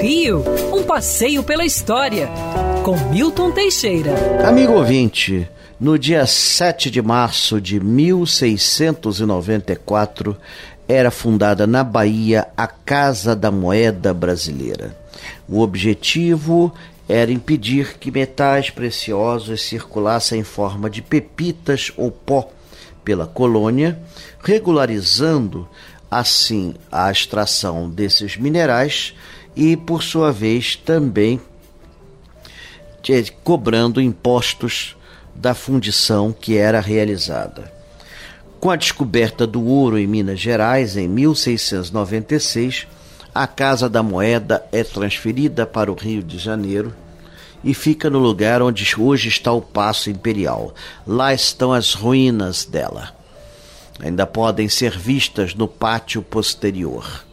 Rio, um passeio pela história, com Milton Teixeira. Amigo ouvinte, no dia 7 de março de 1694, era fundada na Bahia a Casa da Moeda Brasileira. O objetivo era impedir que metais preciosos circulassem em forma de pepitas ou pó pela colônia, regularizando assim a extração desses minerais e, por sua vez, também cobrando impostos da fundição que era realizada. Com a descoberta do ouro em Minas Gerais em 1696, a Casa da Moeda é transferida para o Rio de Janeiro e fica no lugar onde hoje está o Paço Imperial. Lá estão as ruínas dela. Ainda podem ser vistas no pátio posterior.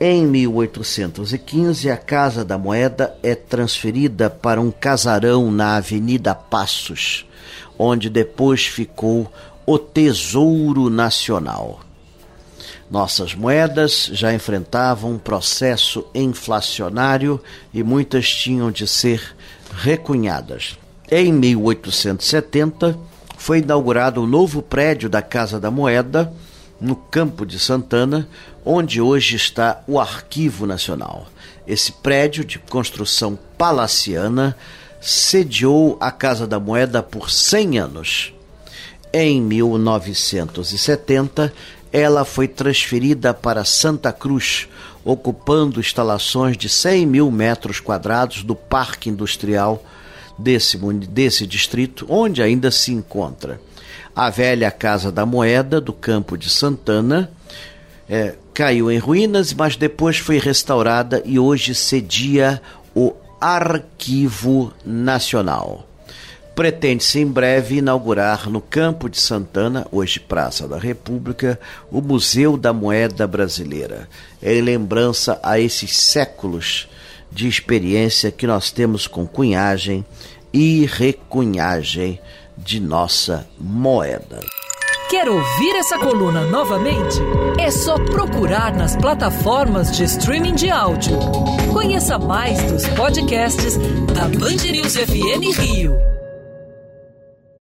Em 1815, a Casa da Moeda é transferida para um casarão na Avenida Passos, onde depois ficou o Tesouro Nacional. Nossas moedas já enfrentavam um processo inflacionário e muitas tinham de ser recunhadas. Em 1870, foi inaugurado o novo prédio da Casa da Moeda, no Campo de Santana, onde hoje está o Arquivo Nacional. Esse prédio de construção palaciana sediou a Casa da Moeda por 100 anos. Em 1970, ela foi transferida para Santa Cruz, ocupando instalações de 100 mil metros quadrados do Parque Industrial desse, desse distrito, onde ainda se encontra a velha Casa da Moeda do Campo de Santana. É, caiu em ruínas, mas depois foi restaurada e hoje cedia o Arquivo Nacional. Pretende-se em breve inaugurar no Campo de Santana, hoje Praça da República, o Museu da Moeda Brasileira, em lembrança a esses séculos de experiência que nós temos com cunhagem e recunhagem de nossa moeda. Quer ouvir essa coluna novamente? É só procurar nas plataformas de streaming de áudio. Conheça mais dos podcasts da Band News FM Rio.